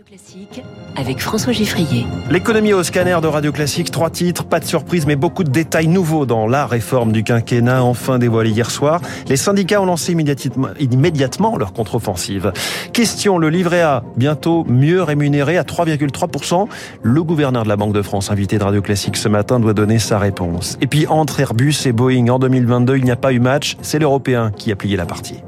Radio Classique avec François Giffrier. L'économie au scanner de Radio Classique, trois titres, pas de surprise, mais beaucoup de détails nouveaux dans la réforme du quinquennat, enfin dévoilée hier soir. Les syndicats ont lancé immédiatement, leur contre-offensive. Question, le livret A, bientôt mieux rémunéré à 3,3%. Le gouverneur de la Banque de France, invité de Radio Classique ce matin, doit donner sa réponse. Et puis entre Airbus et Boeing en 2022, il n'y a pas eu match, c'est l'Européen qui a plié la partie.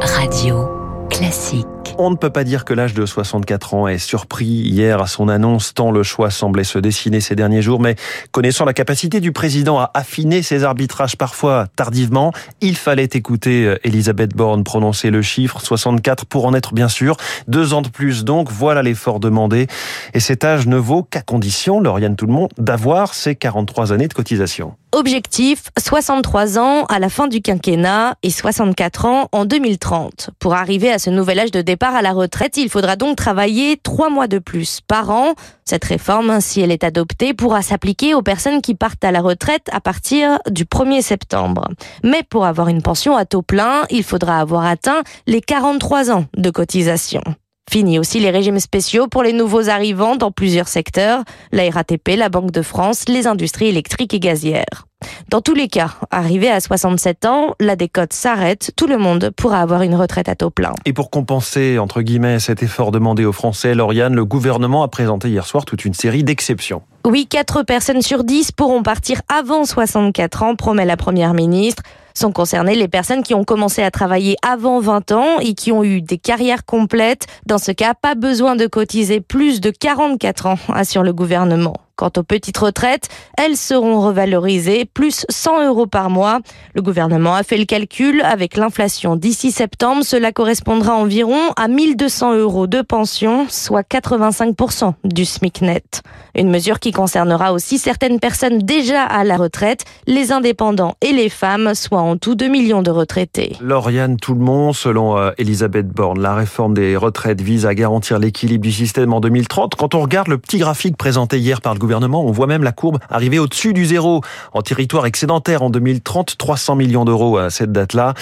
Radio Classique. On ne peut pas dire que l'âge de 64 ans est surpris hier à son annonce, tant le choix semblait se dessiner ces derniers jours, mais connaissant la capacité du président à affiner ses arbitrages parfois tardivement, il fallait écouter euh, Elisabeth Borne prononcer le chiffre 64 pour en être bien sûr. Deux ans de plus donc, voilà l'effort demandé. Et cet âge ne vaut qu'à condition, Lauriane tout le monde, d'avoir ses 43 années de cotisation. Objectif 63 ans à la fin du quinquennat et 64 ans en 2030. Pour arriver à ce nouvel âge de départ à la retraite, il faudra donc travailler trois mois de plus par an. Cette réforme, si elle est adoptée, pourra s'appliquer aux personnes qui partent à la retraite à partir du 1er septembre. Mais pour avoir une pension à taux plein, il faudra avoir atteint les 43 ans de cotisation. Fini aussi les régimes spéciaux pour les nouveaux arrivants dans plusieurs secteurs, la RATP, la Banque de France, les industries électriques et gazières. Dans tous les cas, arrivé à 67 ans, la décote s'arrête, tout le monde pourra avoir une retraite à taux plein. Et pour compenser, entre guillemets, cet effort demandé aux Français, Lauriane, le gouvernement a présenté hier soir toute une série d'exceptions. Oui, 4 personnes sur 10 pourront partir avant 64 ans, promet la Première ministre sont concernées les personnes qui ont commencé à travailler avant 20 ans et qui ont eu des carrières complètes. Dans ce cas, pas besoin de cotiser plus de 44 ans, assure le gouvernement. Quant aux petites retraites, elles seront revalorisées plus 100 euros par mois. Le gouvernement a fait le calcul. Avec l'inflation d'ici septembre, cela correspondra environ à 1200 euros de pension, soit 85% du SMIC net. Une mesure qui concernera aussi certaines personnes déjà à la retraite, les indépendants et les femmes, soit en tout 2 millions de retraités. Lauriane Tout-le-Monde, selon euh, Elisabeth Borne, la réforme des retraites vise à garantir l'équilibre du système en 2030. Quand on regarde le petit graphique présenté hier par le gouvernement, on voit même la courbe arriver au-dessus du zéro en territoire excédentaire en 2030, 300 millions d'euros à cette date-là.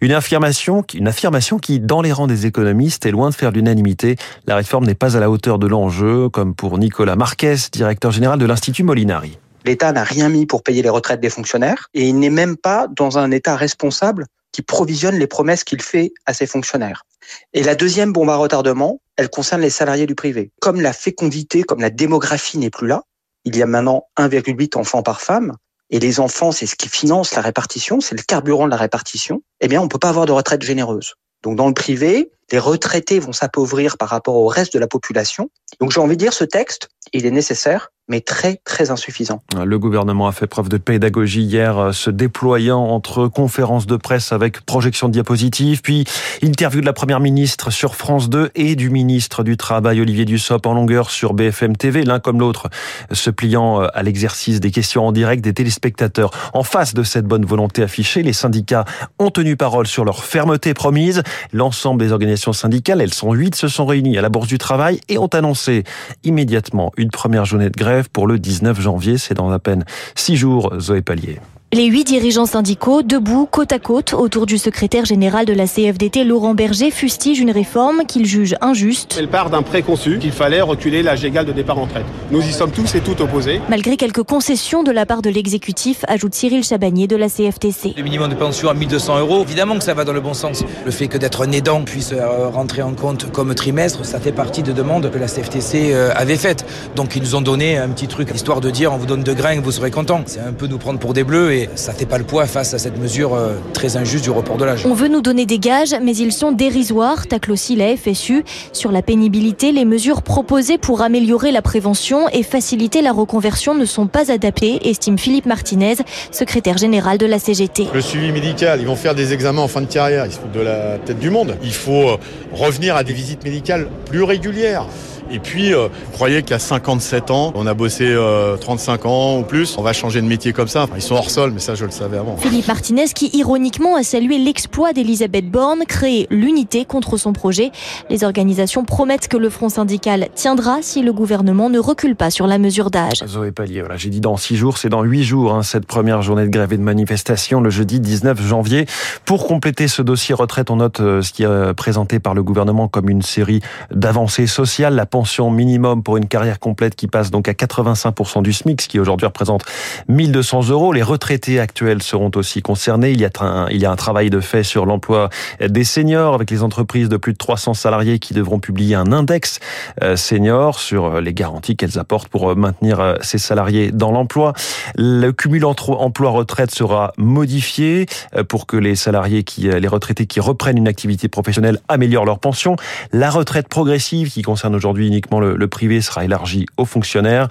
Une affirmation, une affirmation qui, dans les rangs des économistes, est loin de faire l'unanimité. La réforme n'est pas à la hauteur de l'enjeu, comme pour Nicolas Marquez, directeur général de l'Institut Molinari. L'État n'a rien mis pour payer les retraites des fonctionnaires et il n'est même pas dans un État responsable qui provisionne les promesses qu'il fait à ses fonctionnaires. Et la deuxième bombe à retardement, elle concerne les salariés du privé. Comme la fécondité, comme la démographie n'est plus là, il y a maintenant 1,8 enfants par femme, et les enfants, c'est ce qui finance la répartition, c'est le carburant de la répartition, eh bien, on peut pas avoir de retraite généreuse. Donc, dans le privé, les retraités vont s'appauvrir par rapport au reste de la population. Donc, j'ai envie de dire, ce texte, il est nécessaire, mais très très insuffisant. Le gouvernement a fait preuve de pédagogie hier, euh, se déployant entre conférences de presse avec projection de diapositives, puis interview de la première ministre sur France 2 et du ministre du Travail Olivier Dussopt en longueur sur BFM TV, l'un comme l'autre se pliant euh, à l'exercice des questions en direct des téléspectateurs. En face de cette bonne volonté affichée, les syndicats ont tenu parole sur leur fermeté promise. L'ensemble des organisations syndicales, elles sont huit, se sont réunies à la Bourse du Travail et ont annoncé immédiatement une première journée de grève pour le 19 janvier. C'est dans à peine six jours, Zoé Pallier. Les huit dirigeants syndicaux, debout, côte à côte, autour du secrétaire général de la CFDT, Laurent Berger, fustigent une réforme qu'ils jugent injuste. Elle part d'un préconçu qu'il fallait reculer l'âge égal de départ en retraite. Nous y sommes tous et toutes opposés. Malgré quelques concessions de la part de l'exécutif, ajoute Cyril Chabagnier de la CFTC. Le minimum de pension à 1200 euros, évidemment que ça va dans le bon sens. Le fait que d'être un aidant puisse euh, rentrer en compte comme trimestre, ça fait partie de demandes que la CFTC euh, avait faites. Donc ils nous ont donné un petit truc, histoire de dire on vous donne de grains, vous serez content. C'est un peu nous prendre pour des bleus ça fait pas le poids face à cette mesure euh, très injuste du report de l'âge. On veut nous donner des gages, mais ils sont dérisoires, tacle aussi la FSU. Sur la pénibilité, les mesures proposées pour améliorer la prévention et faciliter la reconversion ne sont pas adaptées, estime Philippe Martinez, secrétaire général de la CGT. Le suivi médical, ils vont faire des examens en fin de carrière, ils se foutent de la tête du monde. Il faut euh, revenir à des visites médicales plus régulières. Et puis, euh, croyez qu'à 57 ans, on a bossé 35 ans ou plus, on va changer de métier comme ça? Ils sont hors sol, mais ça, je le savais avant. Philippe Martinez, qui ironiquement a salué l'exploit d'Elisabeth Borne, créer l'unité contre son projet. Les organisations promettent que le front syndical tiendra si le gouvernement ne recule pas sur la mesure d'âge. Zoé Pallier, voilà, j'ai dit dans six jours, c'est dans huit jours, hein, cette première journée de grève et de manifestation, le jeudi 19 janvier. Pour compléter ce dossier retraite, on note euh, ce qui est présenté par le gouvernement comme une série d'avancées sociales. La pension minimum pour une carrière complète qui passe donc à 85% du SMIC, ce qui aujourd'hui représente 1200 euros. Les retraités actuels seront aussi concernés. Il y a un, travail de fait sur l'emploi des seniors avec les entreprises de plus de 300 salariés qui devront publier un index euh, senior sur euh, les garanties qu'elles apportent pour maintenir ces salariés dans l'emploi. Le cumul emploi-retraite sera modifié pour que les salariés les retraités qui reprennent une activité professionnelle améliorent leur pension. La retraite progressive, qui concerne aujourd'hui uniquement le, privé, sera élargie aux fonctionnaires.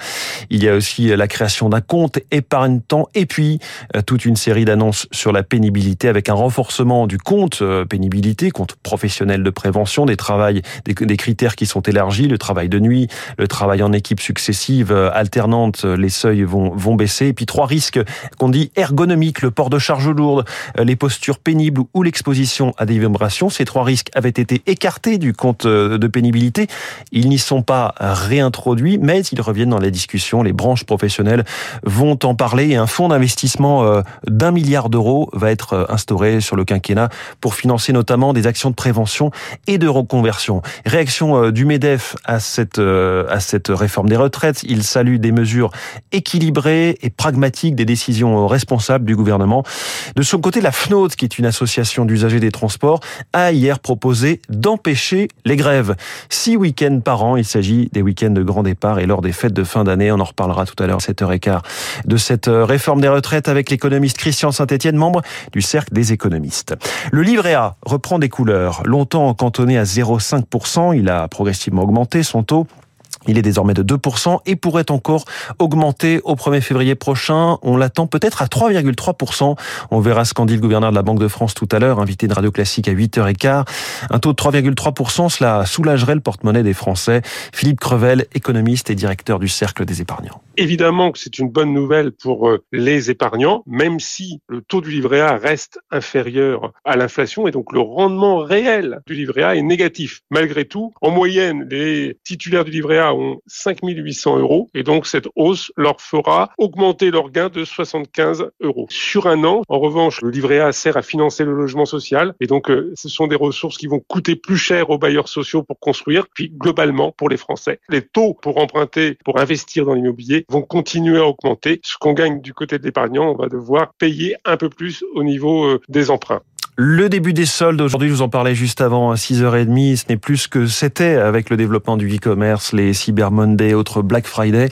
Il y a aussi la création d'un compte épargne-temps et puis euh, toute une série d'annonces sur la pénibilité avec un renforcement du compte euh, pénibilité, compte professionnel de prévention, des travails, des, critères qui sont élargis, le travail de nuit, le travail en équipe successive, euh, alternante, les seuils vont, vont baisser. Et puis trois risques qu'on dit ergonomiques, le port de charges lourdes, les postures pénibles ou l'exposition à des vibrations. Ces trois risques avaient été écartés du compte euh, de pénibilité. Ils n'y sont pas réintroduits, mais ils reviennent dans les discussions. Les branches professionnelles vont en parler et un fonds d'investissement euh, d'un milliard d'euros va être euh, instauré sur le quinquennat pour financer notamment des actions de prévention et de reconversion. Réaction du MEDEF à cette, à cette réforme des retraites. Il salue des mesures équilibrées et pragmatiques des décisions responsables du gouvernement. De son côté, la FNOD, qui est une association d'usagers des transports, a hier proposé d'empêcher les grèves. Six week-ends par an, il s'agit des week-ends de grand départ et lors des fêtes de fin d'année. On en reparlera tout à l'heure à 7h15 de cette euh, réforme des retraites avec l'économiste Christian Saint-Etienne, membre du Cercle des économistes. Le livret A reprend des couleurs. Longtemps cantonné à 0,5%, il a progressivement augmenté son taux il est désormais de 2% et pourrait encore augmenter au 1er février prochain. On l'attend peut-être à 3,3%. On verra ce qu'en dit le gouverneur de la Banque de France tout à l'heure, invité de Radio Classique à 8h15. Un taux de 3,3%, cela soulagerait le porte-monnaie des Français. Philippe Crevel, économiste et directeur du Cercle des épargnants. Évidemment que c'est une bonne nouvelle pour euh, les épargnants, même si le taux du livret A reste inférieur à l'inflation et donc le rendement réel du livret A est négatif. Malgré tout, en moyenne, les titulaires du livret A ont 5800 euros et donc cette hausse leur fera augmenter leur gain de 75 euros. Sur un an, en revanche, le livret A sert à financer le logement social et donc euh, ce sont des ressources qui vont coûter plus cher aux bailleurs sociaux pour construire, puis globalement pour les Français. Les taux pour emprunter, pour investir dans l'immobilier vont continuer à augmenter. Ce qu'on gagne du côté de l'épargnant, on va devoir payer un peu plus au niveau euh, des emprunts. Le début des soldes, aujourd'hui, je vous en parlais juste avant, à 6h30, ce n'est plus ce que c'était avec le développement du e-commerce, les Cyber Monday, autres Black Friday.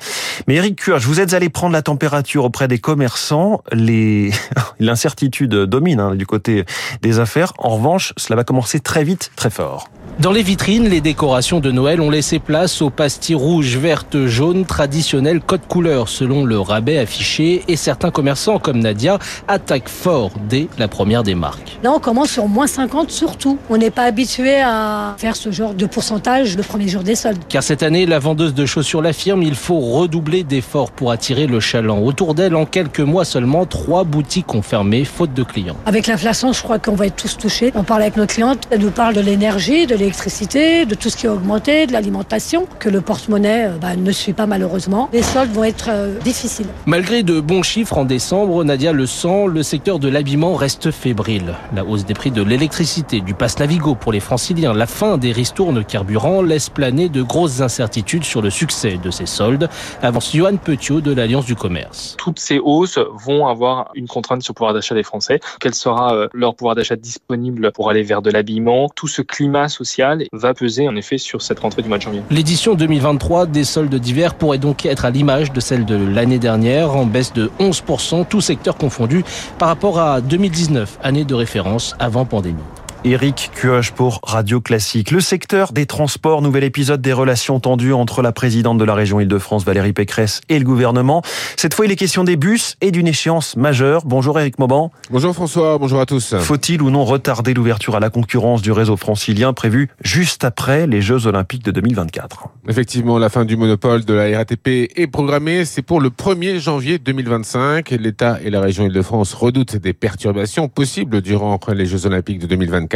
Mais Eric Curge, vous êtes allé prendre la température auprès des commerçants. Les... L'incertitude domine hein, du côté des affaires. En revanche, cela va commencer très vite, très fort. Dans les vitrines, les décorations de Noël ont laissé place aux pastilles rouges, vertes, jaunes, traditionnelles code couleur selon le rabais affiché et certains commerçants comme Nadia attaquent fort dès la première des marques. Là, on commence sur moins 50 surtout. On n'est pas habitué à faire ce genre de pourcentage le premier jour des soldes. Car cette année, la vendeuse de chaussures l'affirme, il faut redoubler d'efforts pour attirer le chaland. Autour d'elle, en quelques mois seulement, trois boutiques ont fermé faute de clients. Avec l'inflation, je crois qu'on va être tous touchés. On parle avec nos clientes, elles nous parlent de l'énergie, de l'électricité, de tout ce qui a augmenté, de l'alimentation, que le porte-monnaie euh, bah, ne suit pas malheureusement. Les soldes vont être euh, difficiles. Malgré de bons chiffres en décembre, Nadia le sent, le secteur de l'habillement reste fébrile. La hausse des prix de l'électricité, du pass Navigo pour les franciliens, la fin des ristournes carburant laisse planer de grosses incertitudes sur le succès de ces soldes, avance Johan Petiot de l'Alliance du commerce. Toutes ces hausses vont avoir une contrainte sur le pouvoir d'achat des Français. Quel sera euh, leur pouvoir d'achat disponible pour aller vers de l'habillement? Tout ce climat social va peser en effet sur cette rentrée du mois de janvier. L'édition 2023 des soldes d'hiver pourrait donc être à l'image de celle de l'année dernière, en baisse de 11%, tout secteur confondu, par rapport à 2019, année de référence avant pandémie. Éric Cuoche pour Radio Classique. Le secteur des transports, nouvel épisode des relations tendues entre la présidente de la région Île-de-France, Valérie Pécresse, et le gouvernement. Cette fois, il est question des bus et d'une échéance majeure. Bonjour Éric Mauban. Bonjour François, bonjour à tous. Faut-il ou non retarder l'ouverture à la concurrence du réseau francilien prévu juste après les Jeux Olympiques de 2024 Effectivement, la fin du monopole de la RATP est programmée. C'est pour le 1er janvier 2025. L'État et la région Île-de-France redoutent des perturbations possibles durant les Jeux Olympiques de 2024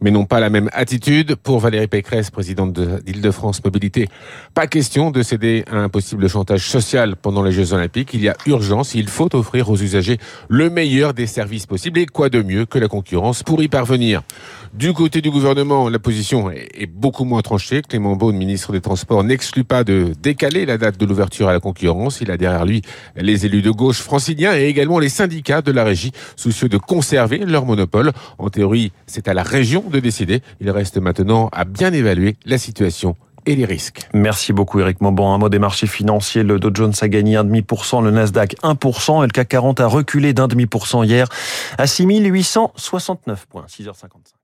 mais n'ont pas la même attitude. Pour Valérie Pécresse, présidente d'Île-de-France Mobilité, pas question de céder à un possible chantage social pendant les Jeux Olympiques. Il y a urgence, il faut offrir aux usagers le meilleur des services possibles et quoi de mieux que la concurrence pour y parvenir? Du côté du gouvernement, la position est beaucoup moins tranchée. Clément Beaune, ministre des Transports, n'exclut pas de décaler la date de l'ouverture à la concurrence. Il a derrière lui les élus de gauche franciliens et également les syndicats de la régie, soucieux de conserver leur monopole. En théorie, c'est à la région de décider. Il reste maintenant à bien évaluer la situation et les risques. Merci beaucoup Eric Mauban. Un mot des marchés financiers. Le Dow Jones a gagné 1,5%, le Nasdaq 1% et le CAC 40 a reculé d'1,5% hier à 6869 points. 6h55.